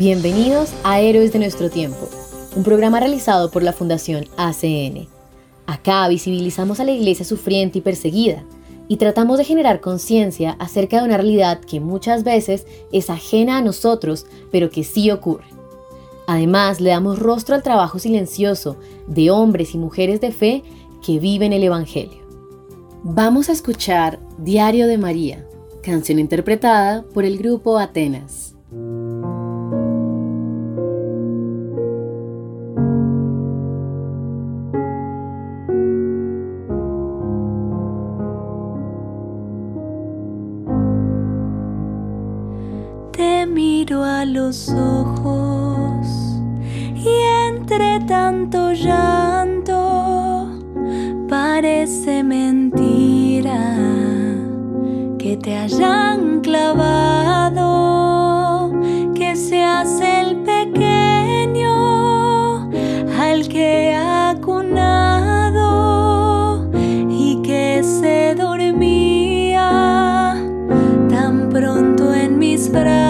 Bienvenidos a Héroes de nuestro tiempo, un programa realizado por la Fundación ACN. Acá visibilizamos a la iglesia sufriente y perseguida y tratamos de generar conciencia acerca de una realidad que muchas veces es ajena a nosotros, pero que sí ocurre. Además, le damos rostro al trabajo silencioso de hombres y mujeres de fe que viven el Evangelio. Vamos a escuchar Diario de María, canción interpretada por el grupo Atenas. A los ojos y entre tanto llanto parece mentira que te hayan clavado, que seas el pequeño al que ha cunado y que se dormía tan pronto en mis brazos.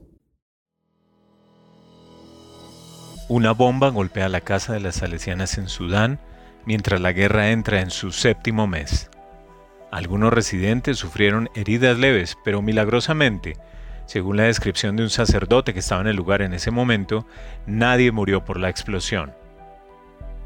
Una bomba golpea la casa de las salesianas en Sudán mientras la guerra entra en su séptimo mes. Algunos residentes sufrieron heridas leves, pero milagrosamente, según la descripción de un sacerdote que estaba en el lugar en ese momento, nadie murió por la explosión.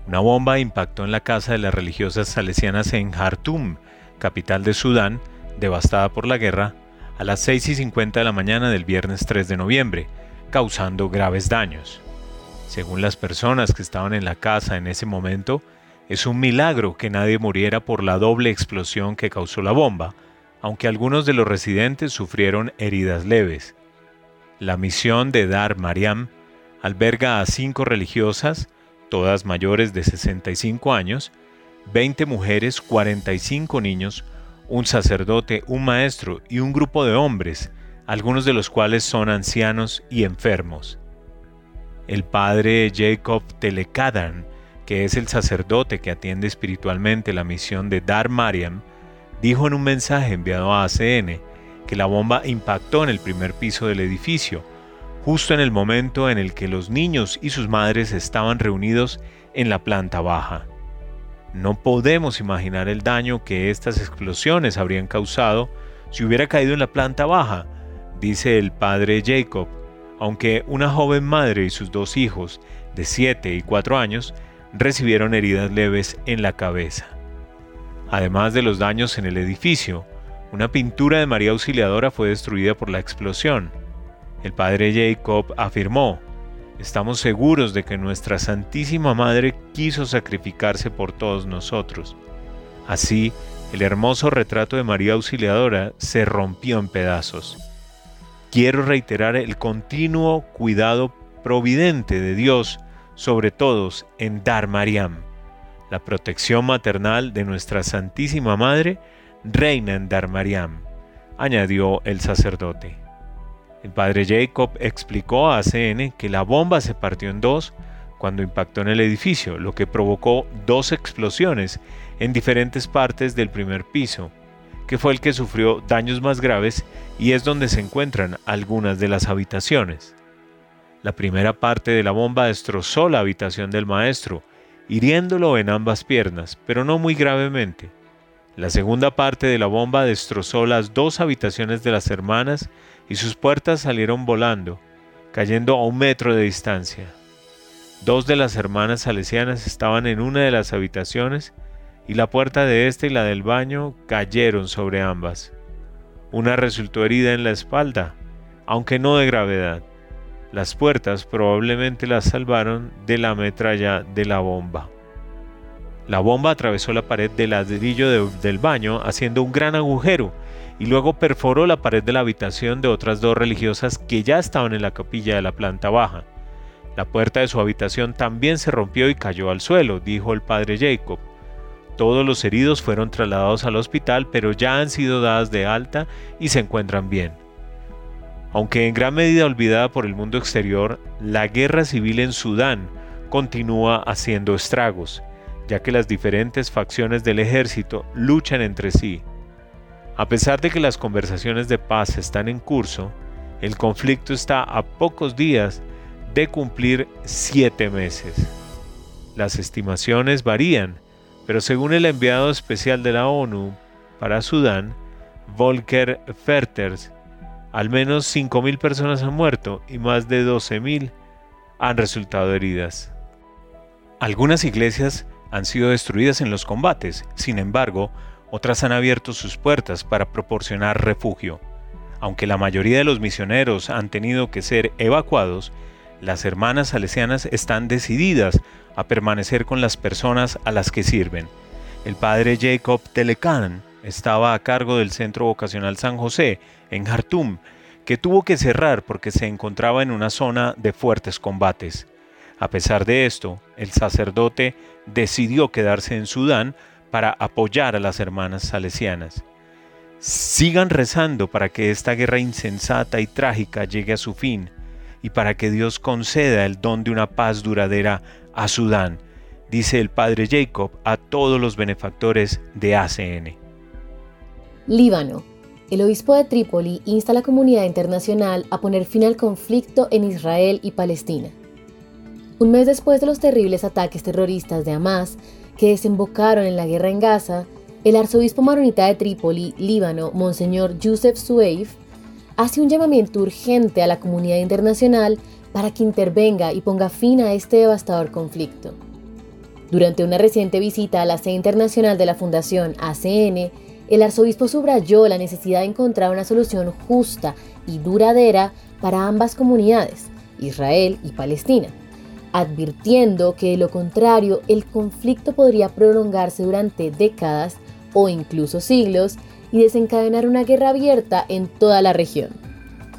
Una bomba impactó en la casa de las religiosas salesianas en Khartoum, capital de Sudán, devastada por la guerra, a las 6 y 50 de la mañana del viernes 3 de noviembre, causando graves daños. Según las personas que estaban en la casa en ese momento, es un milagro que nadie muriera por la doble explosión que causó la bomba, aunque algunos de los residentes sufrieron heridas leves. La misión de Dar Mariam alberga a cinco religiosas, todas mayores de 65 años, 20 mujeres, 45 niños, un sacerdote, un maestro y un grupo de hombres, algunos de los cuales son ancianos y enfermos. El padre Jacob Telekadan, que es el sacerdote que atiende espiritualmente la misión de Dar Mariam, dijo en un mensaje enviado a ACN que la bomba impactó en el primer piso del edificio, justo en el momento en el que los niños y sus madres estaban reunidos en la planta baja. No podemos imaginar el daño que estas explosiones habrían causado si hubiera caído en la planta baja, dice el padre Jacob, aunque una joven madre y sus dos hijos de 7 y 4 años recibieron heridas leves en la cabeza. Además de los daños en el edificio, una pintura de María Auxiliadora fue destruida por la explosión. El padre Jacob afirmó, estamos seguros de que nuestra Santísima Madre quiso sacrificarse por todos nosotros. Así, el hermoso retrato de María Auxiliadora se rompió en pedazos quiero reiterar el continuo cuidado providente de Dios sobre todos en Dar Mariam. La protección maternal de nuestra Santísima Madre reina en Dar Mariam, añadió el sacerdote. El padre Jacob explicó a ACN que la bomba se partió en dos cuando impactó en el edificio, lo que provocó dos explosiones en diferentes partes del primer piso, que fue el que sufrió daños más graves y es donde se encuentran algunas de las habitaciones. La primera parte de la bomba destrozó la habitación del maestro, hiriéndolo en ambas piernas, pero no muy gravemente. La segunda parte de la bomba destrozó las dos habitaciones de las hermanas y sus puertas salieron volando, cayendo a un metro de distancia. Dos de las hermanas salesianas estaban en una de las habitaciones y la puerta de este y la del baño cayeron sobre ambas. Una resultó herida en la espalda, aunque no de gravedad. Las puertas probablemente las salvaron de la metralla de la bomba. La bomba atravesó la pared del ladrillo del baño haciendo un gran agujero y luego perforó la pared de la habitación de otras dos religiosas que ya estaban en la capilla de la planta baja. La puerta de su habitación también se rompió y cayó al suelo, dijo el padre Jacob. Todos los heridos fueron trasladados al hospital, pero ya han sido dadas de alta y se encuentran bien. Aunque en gran medida olvidada por el mundo exterior, la guerra civil en Sudán continúa haciendo estragos ya que las diferentes facciones del ejército luchan entre sí. A pesar de que las conversaciones de paz están en curso, el conflicto está a pocos días de cumplir siete meses. Las estimaciones varían, pero según el enviado especial de la ONU para Sudán, Volker Ferters, al menos 5.000 personas han muerto y más de 12.000 han resultado heridas. Algunas iglesias han sido destruidas en los combates, sin embargo, otras han abierto sus puertas para proporcionar refugio. Aunque la mayoría de los misioneros han tenido que ser evacuados, las hermanas salesianas están decididas a permanecer con las personas a las que sirven. El padre Jacob Telecan estaba a cargo del Centro Vocacional San José, en Jartum, que tuvo que cerrar porque se encontraba en una zona de fuertes combates. A pesar de esto, el sacerdote decidió quedarse en Sudán para apoyar a las hermanas salesianas. Sigan rezando para que esta guerra insensata y trágica llegue a su fin y para que Dios conceda el don de una paz duradera a Sudán, dice el padre Jacob a todos los benefactores de ACN. Líbano. El obispo de Trípoli insta a la comunidad internacional a poner fin al conflicto en Israel y Palestina. Un mes después de los terribles ataques terroristas de Hamas que desembocaron en la guerra en Gaza, el arzobispo maronita de Trípoli, Líbano, Monseñor Youssef Sueif, hace un llamamiento urgente a la comunidad internacional para que intervenga y ponga fin a este devastador conflicto. Durante una reciente visita a la sede internacional de la Fundación ACN, el arzobispo subrayó la necesidad de encontrar una solución justa y duradera para ambas comunidades, Israel y Palestina advirtiendo que de lo contrario el conflicto podría prolongarse durante décadas o incluso siglos y desencadenar una guerra abierta en toda la región.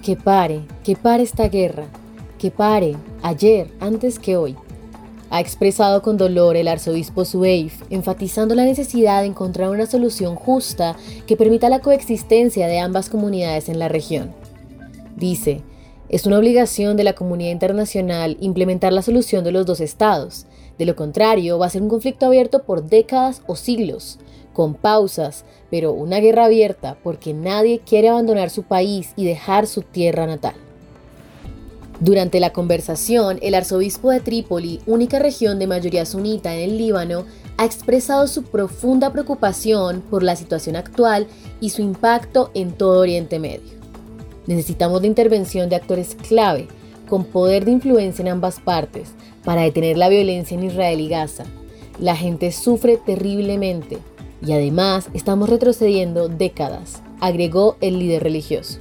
Que pare, que pare esta guerra, que pare, ayer, antes que hoy. Ha expresado con dolor el arzobispo Sueif, enfatizando la necesidad de encontrar una solución justa que permita la coexistencia de ambas comunidades en la región. Dice, es una obligación de la comunidad internacional implementar la solución de los dos estados. De lo contrario, va a ser un conflicto abierto por décadas o siglos, con pausas, pero una guerra abierta porque nadie quiere abandonar su país y dejar su tierra natal. Durante la conversación, el arzobispo de Trípoli, única región de mayoría sunita en el Líbano, ha expresado su profunda preocupación por la situación actual y su impacto en todo Oriente Medio. Necesitamos la intervención de actores clave, con poder de influencia en ambas partes, para detener la violencia en Israel y Gaza. La gente sufre terriblemente y además estamos retrocediendo décadas, agregó el líder religioso.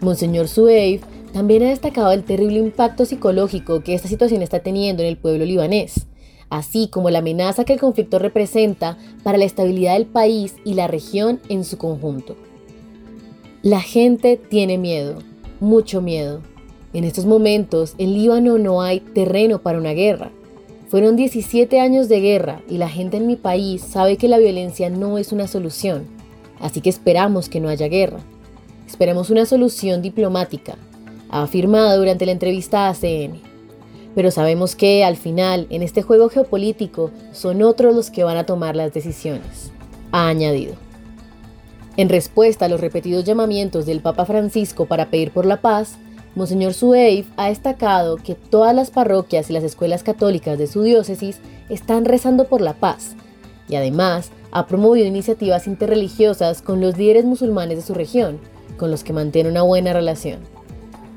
Monseñor Sueif también ha destacado el terrible impacto psicológico que esta situación está teniendo en el pueblo libanés, así como la amenaza que el conflicto representa para la estabilidad del país y la región en su conjunto. La gente tiene miedo, mucho miedo. En estos momentos, en Líbano no hay terreno para una guerra. Fueron 17 años de guerra y la gente en mi país sabe que la violencia no es una solución, así que esperamos que no haya guerra. esperamos una solución diplomática, afirmado durante la entrevista a ACN. Pero sabemos que, al final, en este juego geopolítico, son otros los que van a tomar las decisiones, ha añadido. En respuesta a los repetidos llamamientos del Papa Francisco para pedir por la paz, Monseñor Sueif ha destacado que todas las parroquias y las escuelas católicas de su diócesis están rezando por la paz y además ha promovido iniciativas interreligiosas con los líderes musulmanes de su región, con los que mantiene una buena relación.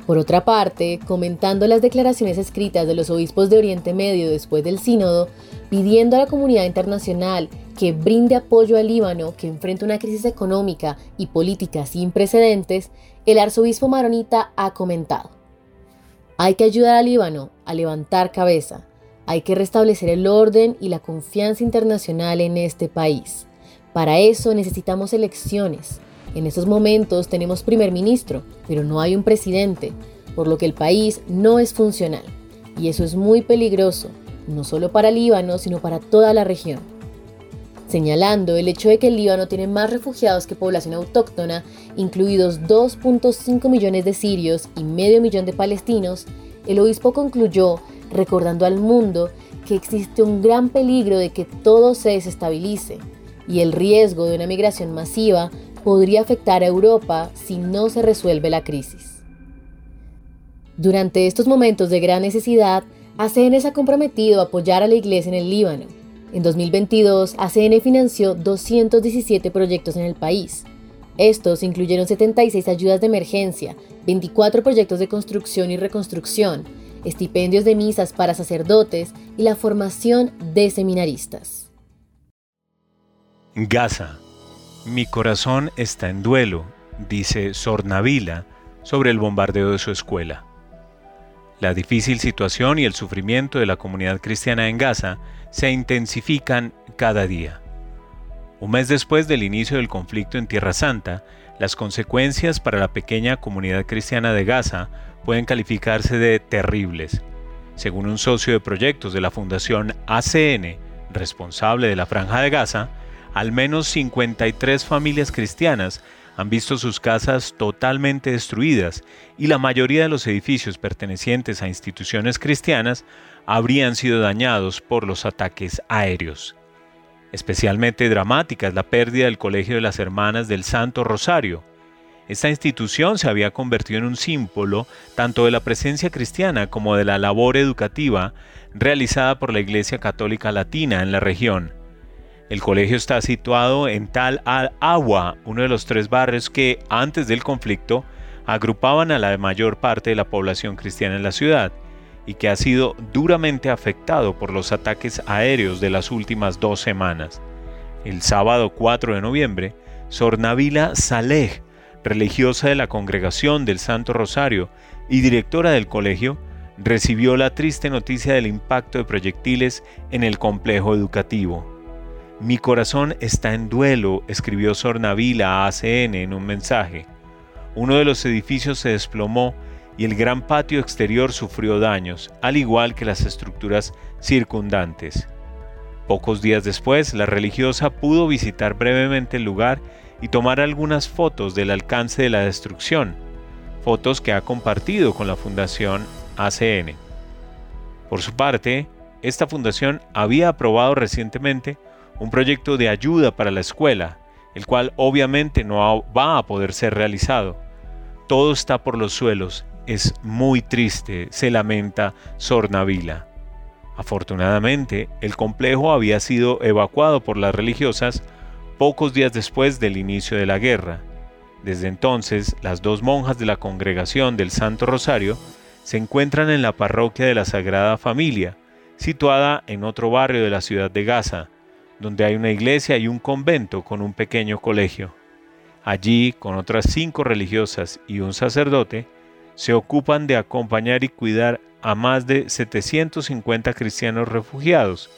Por otra parte, comentando las declaraciones escritas de los obispos de Oriente Medio después del sínodo, pidiendo a la comunidad internacional que brinde apoyo al Líbano, que enfrenta una crisis económica y política sin precedentes, el arzobispo maronita ha comentado, hay que ayudar al Líbano a levantar cabeza, hay que restablecer el orden y la confianza internacional en este país. Para eso necesitamos elecciones. En estos momentos tenemos primer ministro, pero no hay un presidente, por lo que el país no es funcional. Y eso es muy peligroso, no solo para Líbano, sino para toda la región. Señalando el hecho de que el Líbano tiene más refugiados que población autóctona, incluidos 2.5 millones de sirios y medio millón de palestinos, el obispo concluyó recordando al mundo que existe un gran peligro de que todo se desestabilice y el riesgo de una migración masiva podría afectar a Europa si no se resuelve la crisis. Durante estos momentos de gran necesidad, ACN se ha comprometido a apoyar a la Iglesia en el Líbano. En 2022, ACN financió 217 proyectos en el país. Estos incluyeron 76 ayudas de emergencia, 24 proyectos de construcción y reconstrucción, estipendios de misas para sacerdotes y la formación de seminaristas. Gaza. Mi corazón está en duelo, dice Sornavila sobre el bombardeo de su escuela. La difícil situación y el sufrimiento de la comunidad cristiana en Gaza se intensifican cada día. Un mes después del inicio del conflicto en Tierra Santa, las consecuencias para la pequeña comunidad cristiana de Gaza pueden calificarse de terribles. Según un socio de proyectos de la Fundación ACN, responsable de la Franja de Gaza, al menos 53 familias cristianas han visto sus casas totalmente destruidas y la mayoría de los edificios pertenecientes a instituciones cristianas habrían sido dañados por los ataques aéreos. Especialmente dramática es la pérdida del Colegio de las Hermanas del Santo Rosario, esta institución se había convertido en un símbolo tanto de la presencia cristiana como de la labor educativa realizada por la Iglesia Católica Latina en la región. El colegio está situado en Tal al-Awa, uno de los tres barrios que, antes del conflicto, agrupaban a la mayor parte de la población cristiana en la ciudad y que ha sido duramente afectado por los ataques aéreos de las últimas dos semanas. El sábado 4 de noviembre, Sornavila Saleh, religiosa de la Congregación del Santo Rosario y directora del colegio, recibió la triste noticia del impacto de proyectiles en el complejo educativo. Mi corazón está en duelo, escribió Sornavila a ACN en un mensaje. Uno de los edificios se desplomó y el gran patio exterior sufrió daños, al igual que las estructuras circundantes. Pocos días después, la religiosa pudo visitar brevemente el lugar y tomar algunas fotos del alcance de la destrucción, fotos que ha compartido con la Fundación ACN. Por su parte, esta fundación había aprobado recientemente un proyecto de ayuda para la escuela, el cual obviamente no va a poder ser realizado. Todo está por los suelos, es muy triste, se lamenta Sornavila. Afortunadamente, el complejo había sido evacuado por las religiosas pocos días después del inicio de la guerra. Desde entonces, las dos monjas de la congregación del Santo Rosario se encuentran en la parroquia de la Sagrada Familia, situada en otro barrio de la ciudad de Gaza, donde hay una iglesia y un convento con un pequeño colegio. Allí, con otras cinco religiosas y un sacerdote, se ocupan de acompañar y cuidar a más de 750 cristianos refugiados,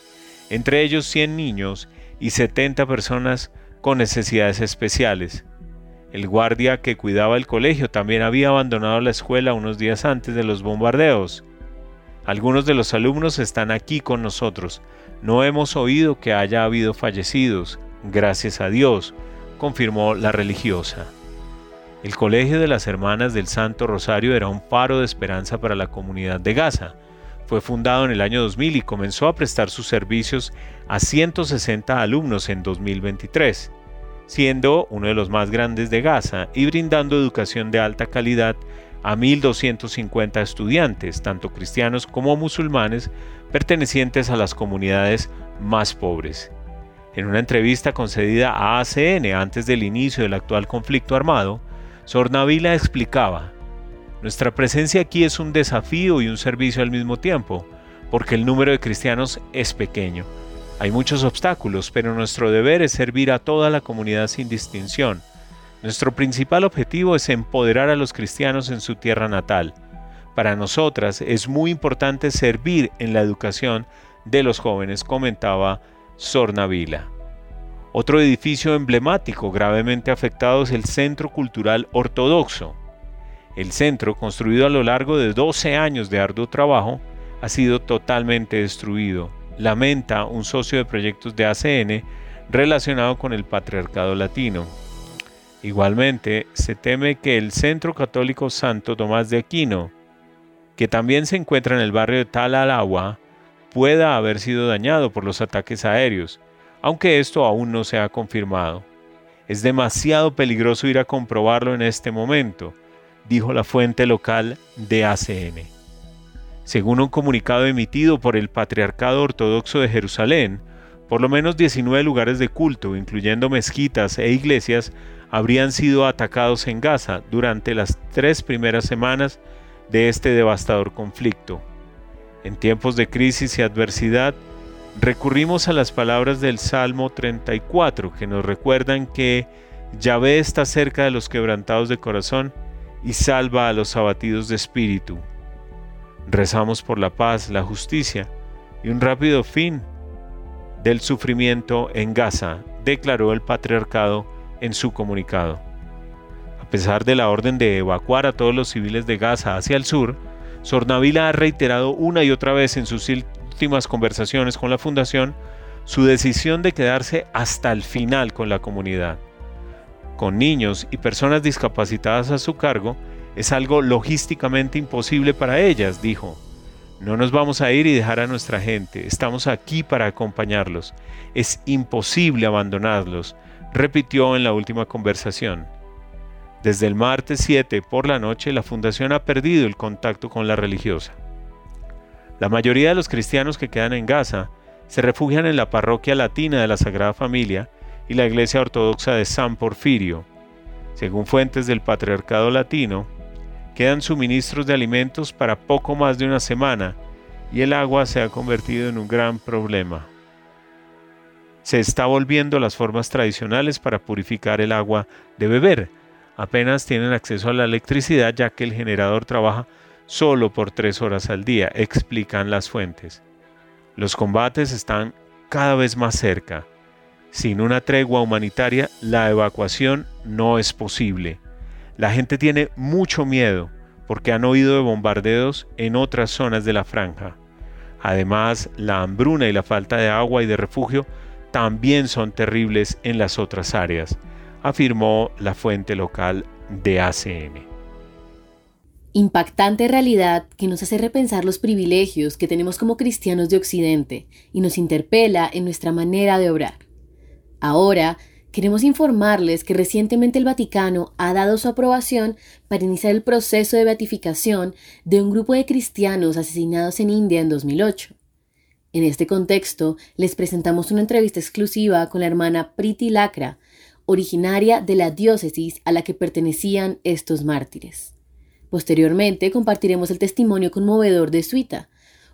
entre ellos 100 niños y 70 personas con necesidades especiales. El guardia que cuidaba el colegio también había abandonado la escuela unos días antes de los bombardeos. Algunos de los alumnos están aquí con nosotros. No hemos oído que haya habido fallecidos, gracias a Dios, confirmó la religiosa. El Colegio de las Hermanas del Santo Rosario era un faro de esperanza para la comunidad de Gaza. Fue fundado en el año 2000 y comenzó a prestar sus servicios a 160 alumnos en 2023, siendo uno de los más grandes de Gaza y brindando educación de alta calidad a 1.250 estudiantes, tanto cristianos como musulmanes, pertenecientes a las comunidades más pobres. En una entrevista concedida a ACN antes del inicio del actual conflicto armado, Sornavila explicaba, Nuestra presencia aquí es un desafío y un servicio al mismo tiempo, porque el número de cristianos es pequeño. Hay muchos obstáculos, pero nuestro deber es servir a toda la comunidad sin distinción. Nuestro principal objetivo es empoderar a los cristianos en su tierra natal. Para nosotras es muy importante servir en la educación de los jóvenes, comentaba Sornavila. Otro edificio emblemático gravemente afectado es el Centro Cultural Ortodoxo. El centro, construido a lo largo de 12 años de arduo trabajo, ha sido totalmente destruido, lamenta un socio de proyectos de ACN relacionado con el patriarcado latino. Igualmente, se teme que el Centro Católico Santo Tomás de Aquino, que también se encuentra en el barrio de Tal Agua, pueda haber sido dañado por los ataques aéreos, aunque esto aún no se ha confirmado. Es demasiado peligroso ir a comprobarlo en este momento, dijo la fuente local de ACN. Según un comunicado emitido por el Patriarcado Ortodoxo de Jerusalén, por lo menos 19 lugares de culto, incluyendo mezquitas e iglesias, habrían sido atacados en Gaza durante las tres primeras semanas de este devastador conflicto. En tiempos de crisis y adversidad, recurrimos a las palabras del Salmo 34 que nos recuerdan que Yahvé está cerca de los quebrantados de corazón y salva a los abatidos de espíritu. Rezamos por la paz, la justicia y un rápido fin del sufrimiento en Gaza, declaró el patriarcado en su comunicado. A pesar de la orden de evacuar a todos los civiles de Gaza hacia el sur, Sornavila ha reiterado una y otra vez en sus últimas conversaciones con la Fundación su decisión de quedarse hasta el final con la comunidad. Con niños y personas discapacitadas a su cargo, es algo logísticamente imposible para ellas, dijo. No nos vamos a ir y dejar a nuestra gente, estamos aquí para acompañarlos. Es imposible abandonarlos, repitió en la última conversación. Desde el martes 7 por la noche la fundación ha perdido el contacto con la religiosa. La mayoría de los cristianos que quedan en Gaza se refugian en la parroquia latina de la Sagrada Familia y la iglesia ortodoxa de San Porfirio. Según fuentes del Patriarcado Latino, quedan suministros de alimentos para poco más de una semana y el agua se ha convertido en un gran problema se está volviendo las formas tradicionales para purificar el agua de beber. Apenas tienen acceso a la electricidad ya que el generador trabaja solo por tres horas al día, explican las fuentes. Los combates están cada vez más cerca. Sin una tregua humanitaria, la evacuación no es posible. La gente tiene mucho miedo porque han oído de bombardeos en otras zonas de la franja. Además, la hambruna y la falta de agua y de refugio también son terribles en las otras áreas, afirmó la fuente local de ACN. Impactante realidad que nos hace repensar los privilegios que tenemos como cristianos de Occidente y nos interpela en nuestra manera de obrar. Ahora, queremos informarles que recientemente el Vaticano ha dado su aprobación para iniciar el proceso de beatificación de un grupo de cristianos asesinados en India en 2008. En este contexto, les presentamos una entrevista exclusiva con la hermana Priti Lacra, originaria de la diócesis a la que pertenecían estos mártires. Posteriormente compartiremos el testimonio conmovedor de Suita,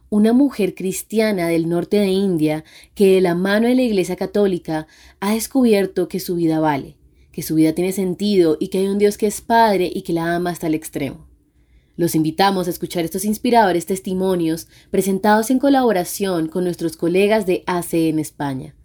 una mujer cristiana del norte de India que de la mano de la Iglesia Católica ha descubierto que su vida vale, que su vida tiene sentido y que hay un Dios que es Padre y que la ama hasta el extremo. Los invitamos a escuchar estos inspiradores testimonios presentados en colaboración con nuestros colegas de ACN España.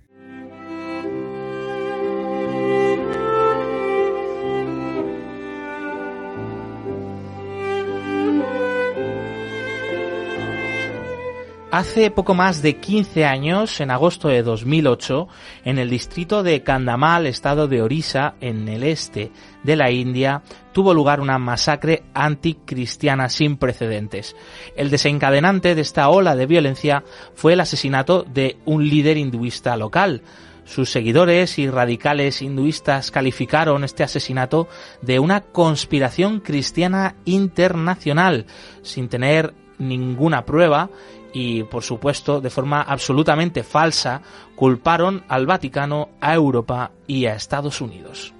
Hace poco más de 15 años, en agosto de 2008, en el distrito de Kandamal, estado de Orissa, en el este de la India, tuvo lugar una masacre anticristiana sin precedentes. El desencadenante de esta ola de violencia fue el asesinato de un líder hinduista local. Sus seguidores y radicales hinduistas calificaron este asesinato de una conspiración cristiana internacional, sin tener ninguna prueba y, por supuesto, de forma absolutamente falsa, culparon al Vaticano, a Europa y a Estados Unidos.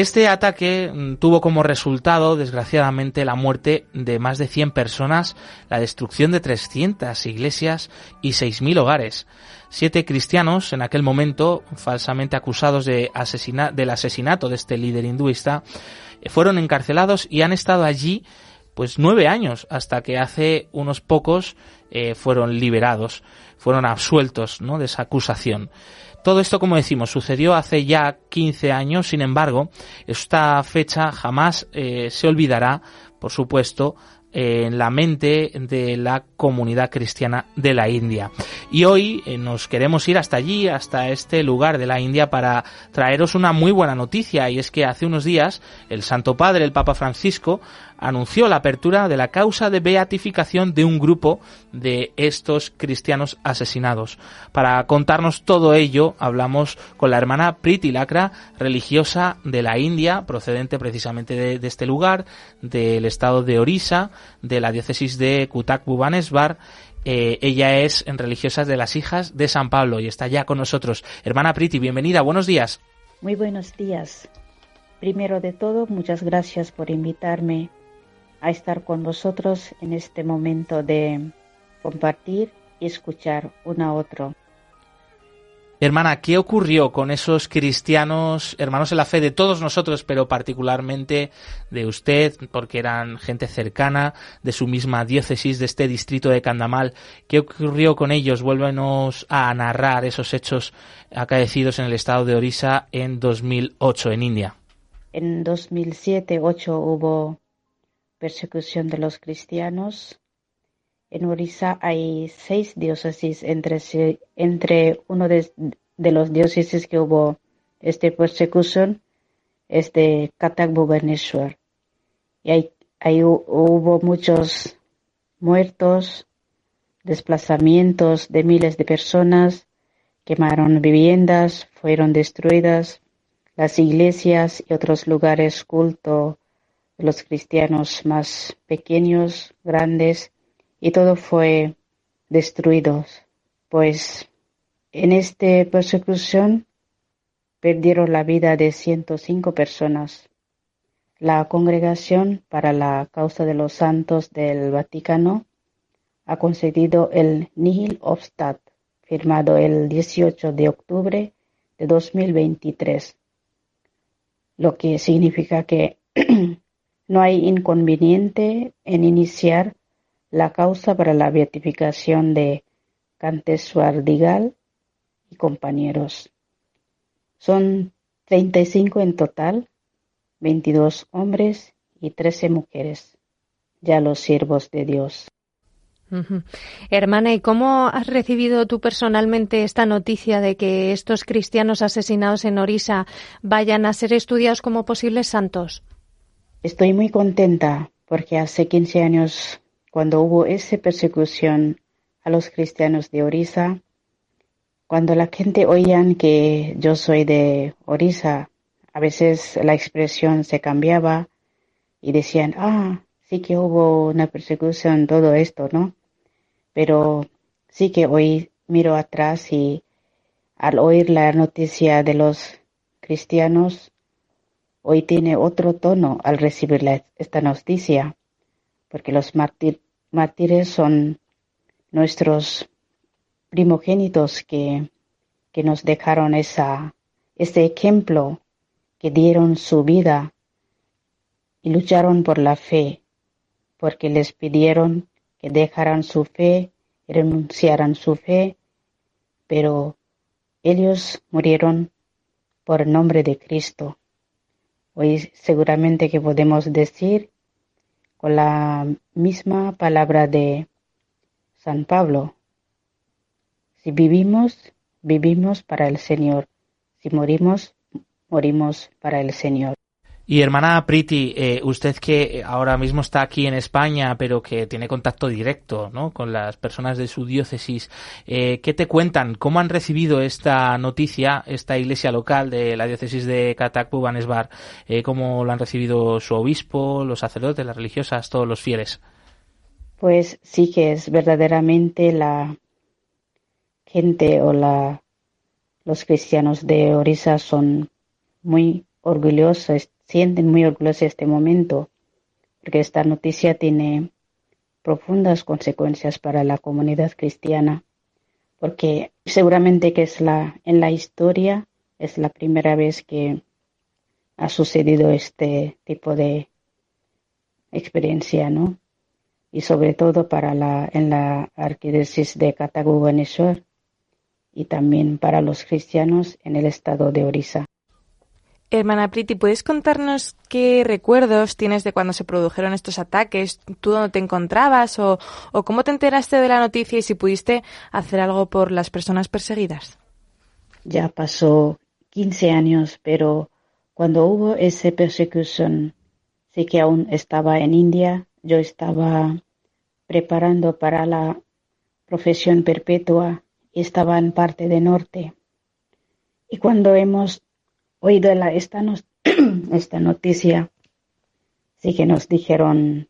Este ataque mm, tuvo como resultado, desgraciadamente, la muerte de más de 100 personas, la destrucción de 300 iglesias y 6.000 hogares. Siete cristianos, en aquel momento, falsamente acusados de del asesinato de este líder hinduista, fueron encarcelados y han estado allí pues nueve años hasta que hace unos pocos eh, fueron liberados, fueron absueltos ¿no? de esa acusación. Todo esto, como decimos, sucedió hace ya 15 años, sin embargo, esta fecha jamás eh, se olvidará, por supuesto, en la mente de la comunidad cristiana de la India. Y hoy eh, nos queremos ir hasta allí, hasta este lugar de la India, para traeros una muy buena noticia, y es que hace unos días el Santo Padre, el Papa Francisco, anunció la apertura de la causa de beatificación de un grupo de estos cristianos asesinados. Para contarnos todo ello, hablamos con la hermana Priti Lakra, religiosa de la India, procedente precisamente de, este lugar, del estado de Orissa, de la diócesis de Kutak Bhubaneswar, eh, ella es en religiosas de las hijas de San Pablo y está ya con nosotros. Hermana Priti, bienvenida, buenos días. Muy buenos días. Primero de todo, muchas gracias por invitarme a estar con vosotros en este momento de compartir y escuchar uno a otro. Hermana, ¿qué ocurrió con esos cristianos, hermanos en la fe de todos nosotros, pero particularmente de usted, porque eran gente cercana de su misma diócesis, de este distrito de Candamal? ¿Qué ocurrió con ellos? Vuélvenos a narrar esos hechos acaecidos en el estado de Orissa en 2008, en India. En 2007-2008 hubo persecución de los cristianos. En Orissa hay seis diócesis, entre, entre uno de, los diócesis que hubo esta persecución es de Katak Bhubaneswar. Y hay, hay, hubo muchos muertos, desplazamientos de miles de personas, quemaron viviendas, fueron destruidas, las iglesias y otros lugares culto los cristianos más pequeños, grandes, y todo fue destruido, pues en esta persecución perdieron la vida de 105 personas. La Congregación para la Causa de los Santos del Vaticano ha concedido el Nihil Obstat, firmado el 18 de octubre de 2023, lo que significa que No hay inconveniente en iniciar la causa para la beatificación de Cantessuardigal y compañeros. Son 35 en total, 22 hombres y 13 mujeres, ya los siervos de Dios. Hermana, ¿y cómo has recibido tú personalmente esta noticia de que estos cristianos asesinados en Orisa vayan a ser estudiados como posibles santos? Estoy muy contenta porque hace 15 años, cuando hubo esa persecución a los cristianos de Orisa, cuando la gente oían que yo soy de Orisa, a veces la expresión se cambiaba y decían, ah, sí que hubo una persecución, todo esto, ¿no? Pero sí que hoy miro atrás y al oír la noticia de los cristianos, hoy tiene otro tono al recibir esta noticia, porque los mártires son nuestros primogénitos que, que nos dejaron esa, ese ejemplo, que dieron su vida y lucharon por la fe, porque les pidieron que dejaran su fe renunciaran su fe, pero ellos murieron por nombre de Cristo. Hoy seguramente que podemos decir con la misma palabra de San Pablo. Si vivimos, vivimos para el Señor. Si morimos, morimos para el Señor. Y hermana Priti, eh, usted que ahora mismo está aquí en España, pero que tiene contacto directo ¿no? con las personas de su diócesis, eh, ¿qué te cuentan? ¿Cómo han recibido esta noticia, esta iglesia local de la diócesis de Catacu Banesbar? Eh, ¿Cómo lo han recibido su obispo, los sacerdotes, las religiosas, todos los fieles? Pues sí que es verdaderamente la gente o la, los cristianos de Orisa son muy orgullosos sienten muy orgullosos este momento, porque esta noticia tiene profundas consecuencias para la comunidad cristiana, porque seguramente que es la en la historia es la primera vez que ha sucedido este tipo de experiencia, ¿no? Y sobre todo para la en la arquidiócesis de Cataguanesor y también para los cristianos en el estado de Orissa. Hermana Priti, ¿puedes contarnos qué recuerdos tienes de cuando se produjeron estos ataques? ¿Tú dónde te encontrabas? O, cómo te enteraste de la noticia y si pudiste hacer algo por las personas perseguidas? Ya pasó 15 años, pero cuando hubo esa persecución, sé que aún estaba en India, yo estaba preparando para la profesión perpetua y estaba en parte de norte. Y cuando hemos oído la, esta, esta noticia, sí que nos dijeron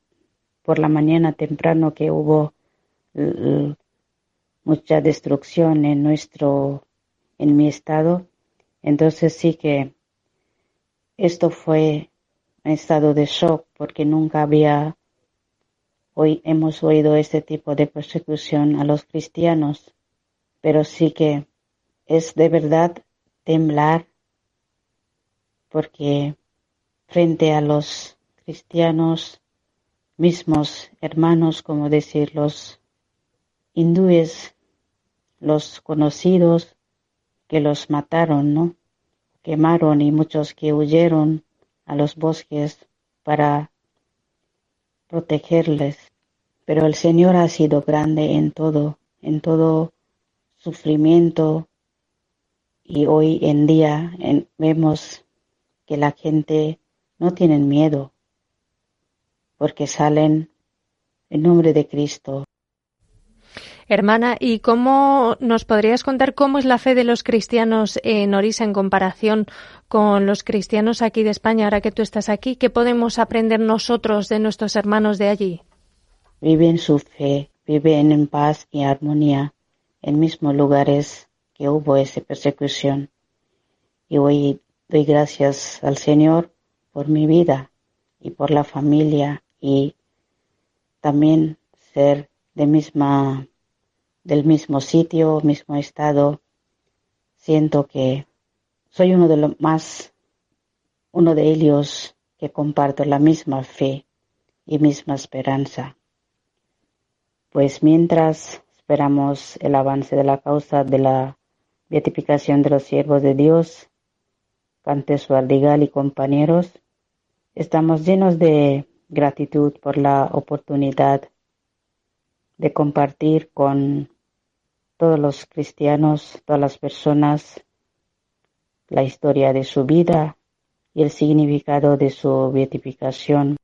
por la mañana temprano que hubo mucha destrucción en nuestro, en mi estado. Entonces sí que esto fue un estado de shock porque nunca había hoy hemos oído este tipo de persecución a los cristianos, pero sí que es de verdad temblar porque frente a los cristianos mismos hermanos, como decir, los hindúes, los conocidos que los mataron, ¿no? Quemaron y muchos que huyeron a los bosques para protegerles. Pero el Señor ha sido grande en todo, en todo sufrimiento y hoy en día vemos que la gente no tiene miedo porque salen en nombre de Cristo. Hermana, ¿y cómo nos podrías contar cómo es la fe de los cristianos en Orisa en comparación con los cristianos aquí de España, ahora que tú estás aquí? ¿Qué podemos aprender nosotros de nuestros hermanos de allí? Viven su fe, viven en paz y armonía en mismos lugares que hubo esa persecución. Y hoy Doy gracias al Señor por mi vida y por la familia y también ser de misma, del mismo sitio, mismo estado. Siento que soy uno de los más, uno de ellos que comparto la misma fe y misma esperanza. Pues mientras esperamos el avance de la causa de la beatificación de los siervos de Dios, Cante Ardigal y compañeros, estamos llenos de gratitud por la oportunidad de compartir con todos los cristianos, todas las personas, la historia de su vida y el significado de su beatificación.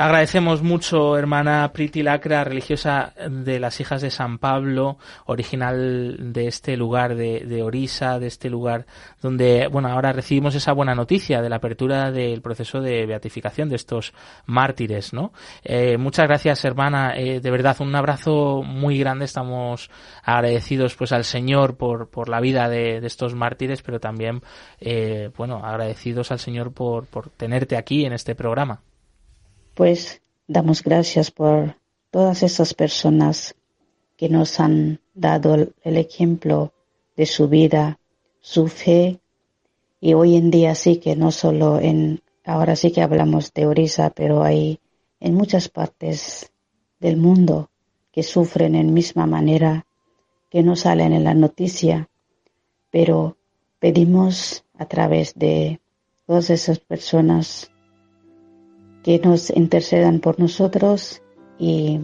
Agradecemos mucho, hermana Priti Lacra, religiosa de las hijas de San Pablo, original de este lugar de, Orisa, de este lugar donde, bueno, ahora recibimos esa buena noticia de la apertura del proceso de beatificación de estos mártires, ¿no? Eh, muchas gracias, hermana. Eh, de verdad, un abrazo muy grande. Estamos agradecidos, pues, al Señor por, por la vida de, estos mártires, pero también, eh, bueno, agradecidos al Señor por, por tenerte aquí en este programa pues damos gracias por todas esas personas que nos han dado el ejemplo de su vida, su fe, y hoy en día sí que no solo en, ahora sí que hablamos de Orisa, pero hay en muchas partes del mundo que sufren en misma manera, que no salen en la noticia, pero pedimos a través de todas esas personas que nos intercedan por nosotros y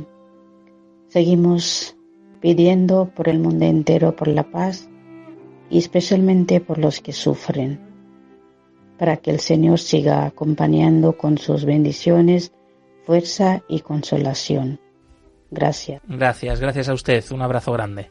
seguimos pidiendo por el mundo entero por la paz y especialmente por los que sufren, para que el Señor siga acompañando con sus bendiciones, fuerza y consolación. Gracias. Gracias, gracias a usted. Un abrazo grande.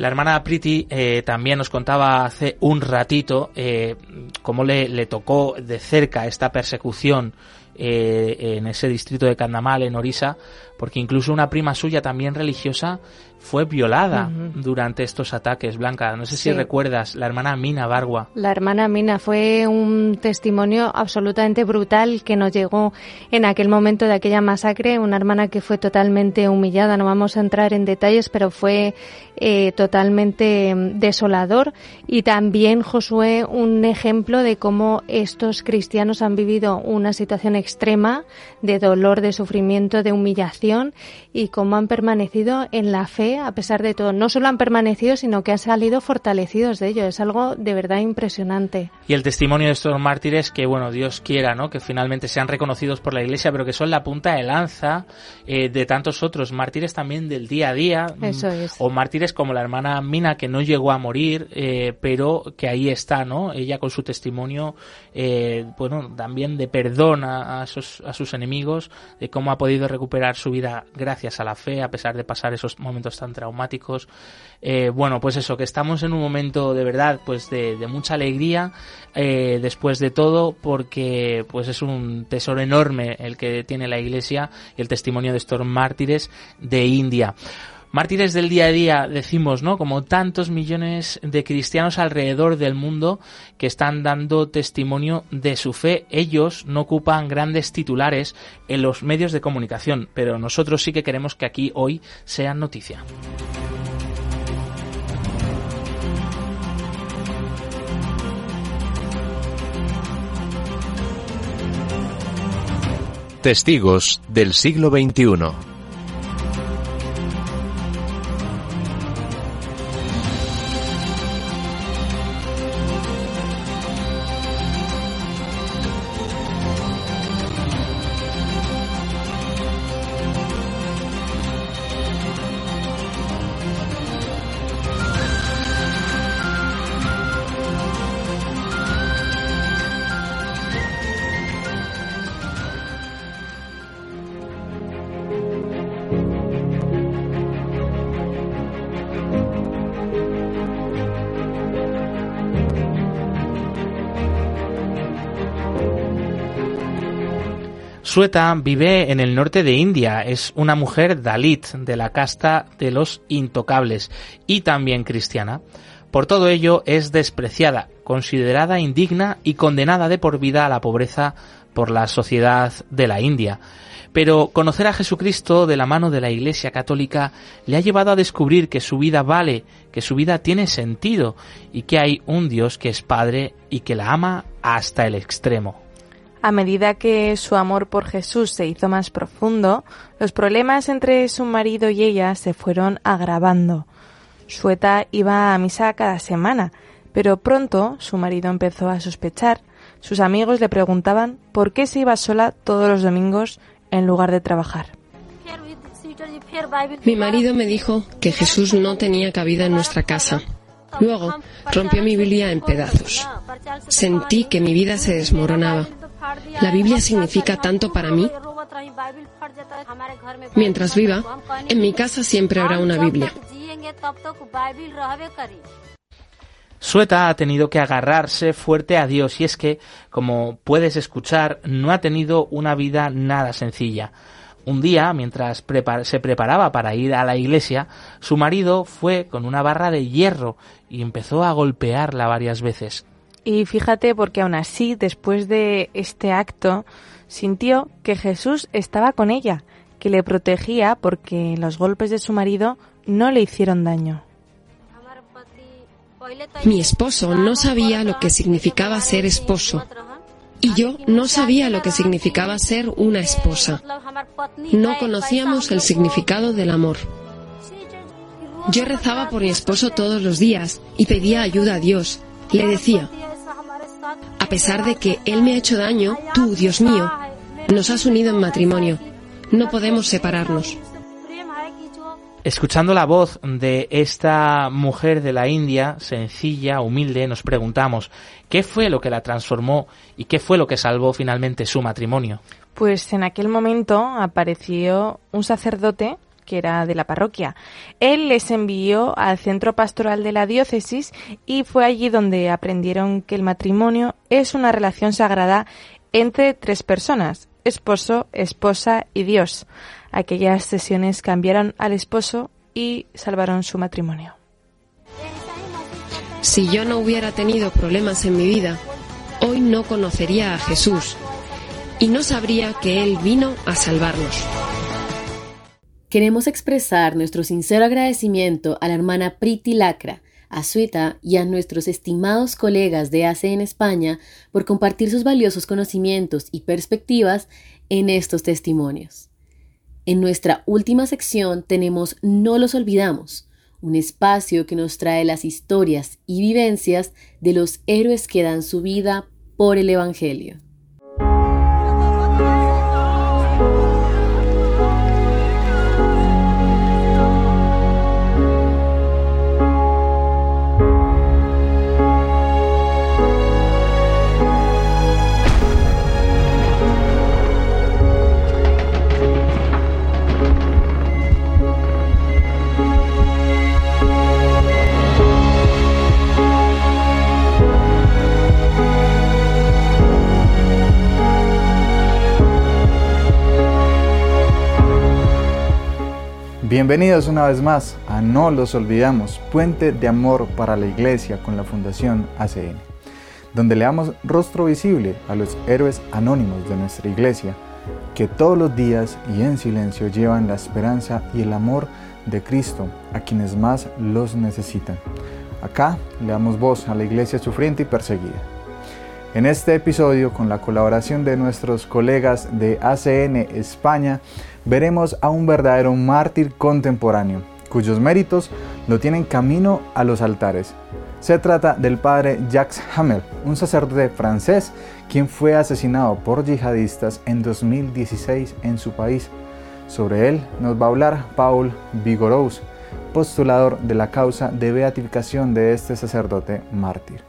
La hermana Priti eh, también nos contaba hace un ratito eh, cómo le, tocó de cerca esta persecución eh, en ese distrito de Candamal, en Orisa, porque incluso una prima suya también religiosa fue violada durante estos ataques, Blanca. No sé si recuerdas, la hermana Mina Bargua. La hermana Mina fue un testimonio absolutamente brutal que nos llegó en aquel momento de aquella masacre. Una hermana que fue totalmente humillada. No vamos a entrar en detalles, pero fue eh, totalmente mm, desolador. Y también, Josué, un ejemplo de cómo estos cristianos han vivido una situación extrema de dolor, de sufrimiento, de humillación información y cómo han permanecido en la fe a pesar de todo. No solo han permanecido, sino que han salido fortalecidos de ello. Es algo de verdad impresionante. Y el testimonio de estos mártires que, bueno, Dios quiera, ¿no? Que finalmente sean reconocidos por la Iglesia, pero que son la punta de lanza eh, de tantos otros mártires también del día a día. Mm, Eso es. O mártires como la hermana Mina, que no llegó a morir, eh, pero que ahí está, ¿no? Ella con su testimonio, eh, bueno, también de perdón a, a, sus, a sus enemigos, de cómo ha podido recuperar su vida gracias a la fe, a pesar de pasar esos momentos tan traumáticos. Eh, bueno, pues eso, que estamos en un momento de verdad, pues de, de mucha alegría eh, después de todo, porque pues es un tesoro enorme el que tiene la Iglesia y el testimonio de estos mártires de India. Mártires del día a día, decimos, ¿no? Como tantos millones de cristianos alrededor del mundo que están dando testimonio de su fe. Ellos no ocupan grandes titulares en los medios de comunicación, pero nosotros sí que queremos que aquí hoy sean noticia. Testigos del siglo XXI. Sueta vive en el norte de India, es una mujer Dalit de la casta de los intocables y también cristiana. Por todo ello es despreciada, considerada indigna y condenada de por vida a la pobreza por la sociedad de la India. Pero conocer a Jesucristo de la mano de la Iglesia Católica le ha llevado a descubrir que su vida vale, que su vida tiene sentido y que hay un Dios que es Padre y que la ama hasta el extremo. A medida que su amor por Jesús se hizo más profundo, los problemas entre su marido y ella se fueron agravando. Sueta iba a misa cada semana, pero pronto su marido empezó a sospechar. Sus amigos le preguntaban por qué se iba sola todos los domingos en lugar de trabajar. Mi marido me dijo que Jesús no tenía cabida en nuestra casa. Luego rompió mi Biblia en pedazos. Sentí que mi vida se desmoronaba. La Biblia significa tanto para mí. Mientras viva, en mi casa siempre habrá una Biblia. Sueta ha tenido que agarrarse fuerte a Dios y es que, como puedes escuchar, no ha tenido una vida nada sencilla. Un día, mientras se preparaba para ir a la iglesia, su marido fue con una barra de hierro y empezó a golpearla varias veces. Y fíjate porque aún así, después de este acto, sintió que Jesús estaba con ella, que le protegía porque los golpes de su marido no le hicieron daño. Mi esposo no sabía lo que significaba ser esposo y yo no sabía lo que significaba ser una esposa. No conocíamos el significado del amor. Yo rezaba por mi esposo todos los días y pedía ayuda a Dios, Le decía, a pesar de que Él me ha hecho daño, tú, Dios mío, nos has unido en matrimonio. No podemos separarnos. Escuchando la voz de esta mujer de la India, sencilla, humilde, nos preguntamos, ¿qué fue lo que la transformó y qué fue lo que salvó finalmente su matrimonio? Pues en aquel momento apareció un sacerdote que era de la parroquia. Él les envió al centro pastoral de la diócesis y fue allí donde aprendieron que el matrimonio es una relación sagrada entre tres personas, esposo, esposa y Dios. Aquellas sesiones cambiaron al esposo y salvaron su matrimonio. Si yo no hubiera tenido problemas en mi vida, hoy no conocería a Jesús y no sabría que Él vino a salvarnos. Queremos expresar nuestro sincero agradecimiento a la hermana Priti Lacra, a Sueta y a nuestros estimados colegas de ACE en España por compartir sus valiosos conocimientos y perspectivas en estos testimonios. En nuestra última sección tenemos No los olvidamos, un espacio que nos trae las historias y vivencias de los héroes que dan su vida por el Evangelio. Bienvenidos una vez más a No los olvidamos, puente de amor para la iglesia con la Fundación ACN, donde le damos rostro visible a los héroes anónimos de nuestra iglesia, que todos los días y en silencio llevan la esperanza y el amor de Cristo a quienes más los necesitan. Acá le damos voz a la iglesia sufriente y perseguida. En este episodio, con la colaboración de nuestros colegas de ACN España, veremos a un verdadero mártir contemporáneo, cuyos méritos lo tienen camino a los altares. Se trata del padre Jacques Hamel, un sacerdote francés quien fue asesinado por yihadistas en 2016 en su país. Sobre él nos va a hablar Paul Vigorous, postulador de la causa de beatificación de este sacerdote mártir.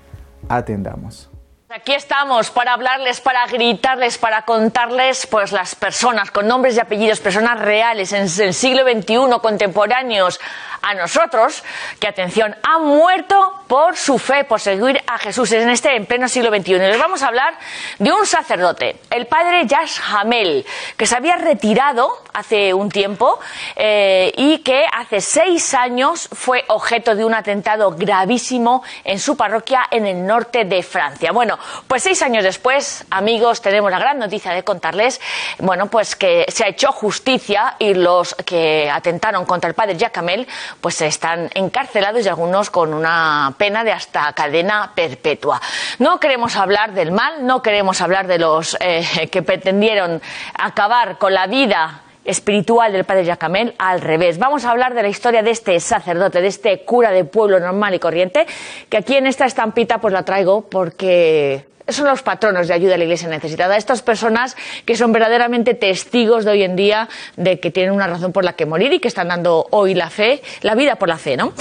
Atendamos. Aquí estamos para hablarles, para gritarles, para contarles pues las personas con nombres y apellidos, personas reales en el siglo XXI, contemporáneos a nosotros, que atención, han muerto por su fe, por seguir a Jesús en este en pleno siglo XXI. les vamos a hablar de un sacerdote, el padre Yash Hamel, que se había retirado hace un tiempo eh, y que hace seis años fue objeto de un atentado gravísimo en su parroquia en el norte de Francia. Bueno, pues seis años después, amigos, tenemos la gran noticia de contarles, bueno, pues que se ha hecho justicia y los que atentaron contra el padre Jacamel, pues están encarcelados y algunos con una pena de hasta cadena perpetua. No queremos hablar del mal, no queremos hablar de los eh, que pretendieron acabar con la vida espiritual del padre Jacamel, al revés. Vamos a hablar de la historia de este sacerdote, de este cura de pueblo normal y corriente, que aquí en esta estampita pues la traigo porque son los patronos de ayuda a la iglesia necesitada. Estas personas que son verdaderamente testigos de hoy en día de que tienen una razón por la que morir y que están dando hoy la fe, la vida por la fe, ¿no?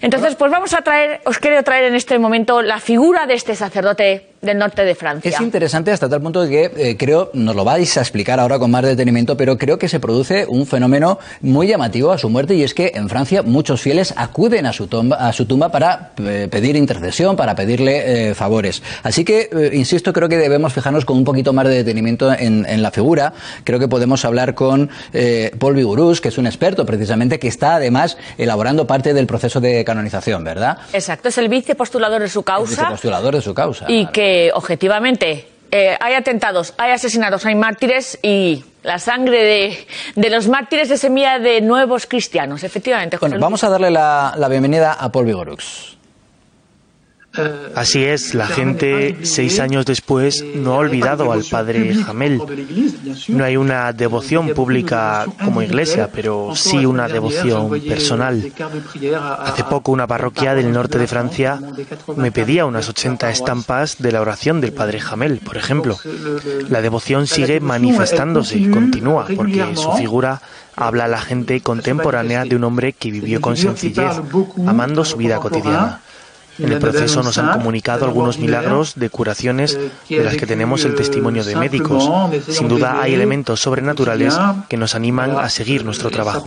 Entonces, pues vamos a traer, os quiero traer en este momento la figura de este sacerdote del norte de Francia. Es interesante hasta tal punto que eh, creo, nos lo vais a explicar ahora con más detenimiento, pero creo que se produce un fenómeno muy llamativo a su muerte y es que en Francia muchos fieles acuden a su tumba, a su tumba para eh, pedir intercesión, para pedirle eh, favores. Así que, insisto, creo que debemos fijarnos con un poquito más de detenimiento en, la figura. Creo que podemos hablar con Paul Vigorous, que es un experto precisamente, que está además elaborando parte del proceso de canonización, ¿verdad? Exacto, es el vicepostulador de su causa. El vicepostulador de su causa. Y que objetivamente eh, hay atentados, hay asesinatos, hay mártires y la sangre de, de, los mártires es semilla de nuevos cristianos, efectivamente. bueno, vamos a darle la, la, bienvenida a Paul Vigorux. Así es, la gente seis años después no ha olvidado al padre Jamel. No hay una devoción pública como iglesia, pero sí una devoción personal. Hace poco una parroquia del norte de Francia me pedía unas 80 estampas de la oración del padre Jamel, por ejemplo. La devoción sigue manifestándose, continúa, porque su figura habla a la gente contemporánea de un hombre que vivió con sencillez, amando su vida cotidiana. En el proceso nos han comunicado algunos milagros de curaciones de las que tenemos el testimonio de médicos. Sin duda hay elementos sobrenaturales que nos animan a seguir nuestro trabajo.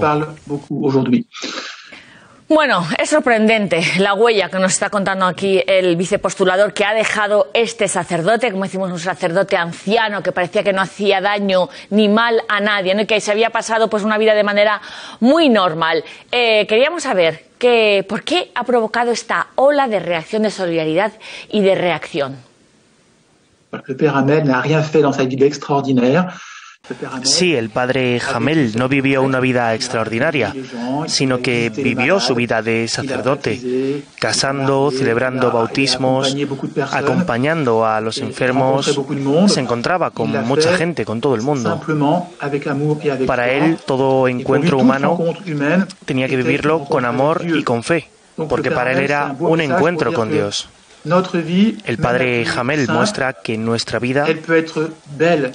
Bueno, es sorprendente la huella que nos está contando aquí el vicepostulador que ha dejado este sacerdote, como decimos, un sacerdote anciano que parecía que no hacía daño ni mal a nadie, ¿no? y que se había pasado pues una vida de manera muy normal. Eh, queríamos saber que, por qué ha provocado esta ola de reacción de solidaridad y de reacción. El Père Hamel n'a rien fait dans sa vie extraordinaire. Sí, el padre Jamel no vivió una vida extraordinaria, sino que vivió su vida de sacerdote, casando, celebrando bautismos, acompañando a los enfermos. Se encontraba con mucha gente, con todo el mundo. Para él, todo encuentro humano tenía que vivirlo con amor y con fe, porque para él era un encuentro con Dios. El padre Jamel muestra que nuestra vida,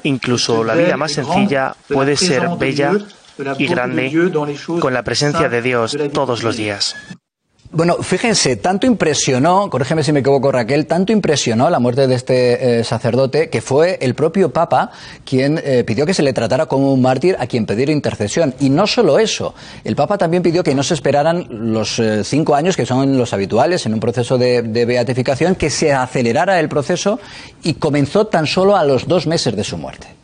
incluso la vida más sencilla, puede ser bella y grande con la presencia de Dios todos los días. Bueno, fíjense, tanto impresionó, corrígeme si me equivoco Raquel, tanto impresionó la muerte de este eh, sacerdote que fue el propio Papa quien eh, pidió que se le tratara como un mártir a quien pedir intercesión. Y no solo eso, el Papa también pidió que no se esperaran los eh, cinco años que son los habituales en un proceso de, de beatificación, que se acelerara el proceso y comenzó tan solo a los dos meses de su muerte.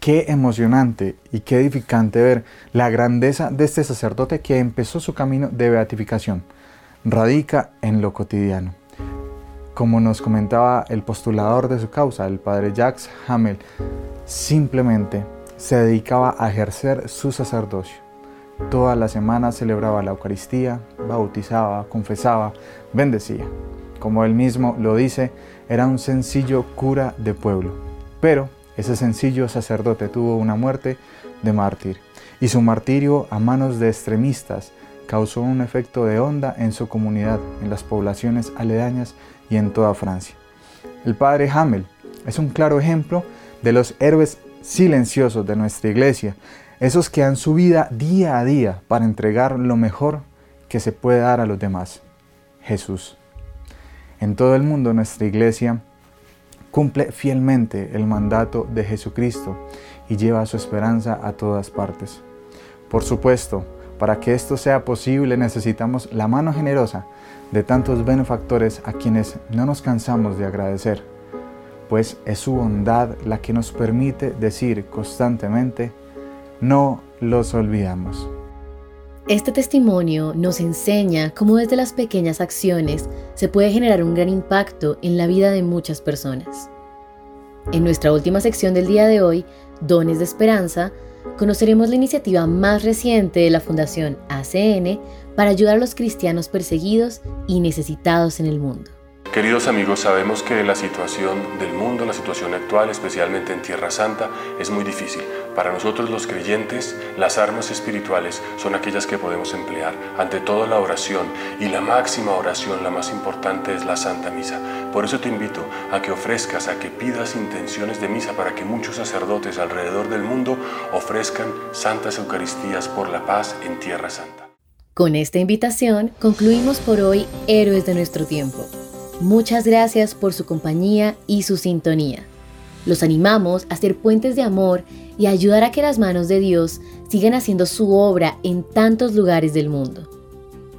Qué emocionante y qué edificante ver la grandeza de este sacerdote que empezó su camino de beatificación. Radica en lo cotidiano. Como nos comentaba el postulador de su causa, el padre Jacques Hamel, simplemente se dedicaba a ejercer su sacerdocio. Toda la semana celebraba la Eucaristía, bautizaba, confesaba, bendecía. Como él mismo lo dice, era un sencillo cura de pueblo. Pero ese sencillo sacerdote tuvo una muerte de mártir y su martirio a manos de extremistas causó un efecto de onda en su comunidad, en las poblaciones aledañas y en toda Francia. El padre Hamel es un claro ejemplo de los héroes silenciosos de nuestra iglesia, esos que dan su vida día a día para entregar lo mejor que se puede dar a los demás, Jesús. En todo el mundo nuestra iglesia cumple fielmente el mandato de Jesucristo y lleva su esperanza a todas partes. Por supuesto, para que esto sea posible necesitamos la mano generosa de tantos benefactores a quienes no nos cansamos de agradecer, pues es su bondad la que nos permite decir constantemente, no los olvidamos. Este testimonio nos enseña cómo desde las pequeñas acciones se puede generar un gran impacto en la vida de muchas personas. En nuestra última sección del día de hoy, Dones de Esperanza, conoceremos la iniciativa más reciente de la Fundación ACN para ayudar a los cristianos perseguidos y necesitados en el mundo. Queridos amigos, sabemos que la situación del mundo, la situación actual, especialmente en Tierra Santa, es muy difícil. Para nosotros los creyentes, las armas espirituales son aquellas que podemos emplear. Ante todo la oración y la máxima oración, la más importante es la Santa Misa. Por eso te invito a que ofrezcas, a que pidas intenciones de misa para que muchos sacerdotes alrededor del mundo ofrezcan santas Eucaristías por la paz en Tierra Santa. Con esta invitación concluimos por hoy Héroes de nuestro tiempo. Muchas gracias por su compañía y su sintonía. Los animamos a ser puentes de amor y ayudar a que las manos de Dios sigan haciendo su obra en tantos lugares del mundo.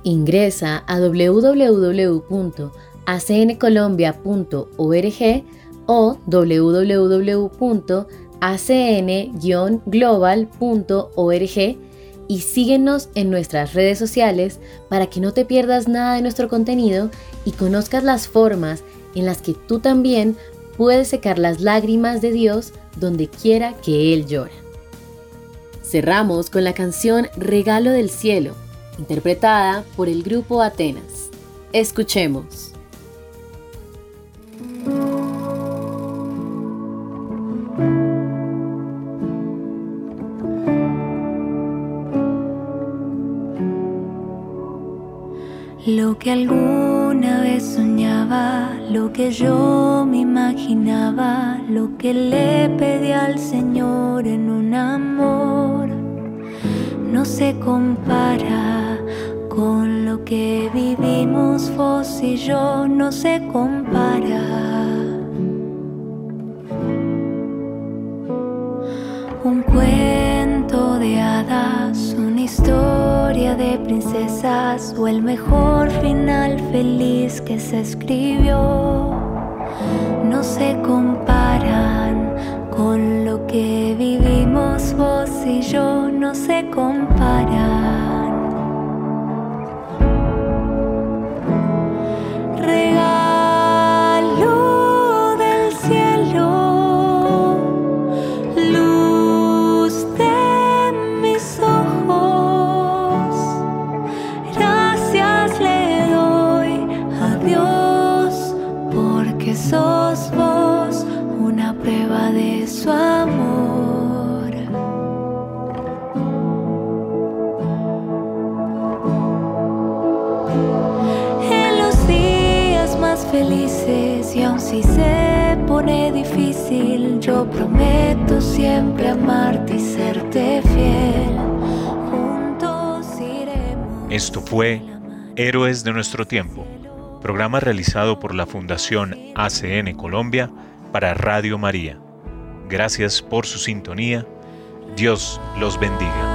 Ingresa a www.acncolombia.org o www.acn-global.org y síguenos en nuestras redes sociales para que no te pierdas nada de nuestro contenido y conozcas las formas en las que tú también puedes secar las lágrimas de Dios donde quiera que Él llora. Cerramos con la canción Regalo del Cielo, interpretada por el grupo Atenas. Escuchemos. Que alguna vez soñaba, lo que yo me imaginaba, lo que le pedí al Señor en un amor, no se compara con lo que vivimos vos y yo, no se compara. Un cuento de princesas o el mejor final feliz que se escribió. No se comparan con lo que vivimos vos y yo, no se comparan. Siempre amarte y serte fiel. Juntos iremos. Esto fue Héroes de nuestro tiempo, programa realizado por la Fundación ACN Colombia para Radio María. Gracias por su sintonía. Dios los bendiga.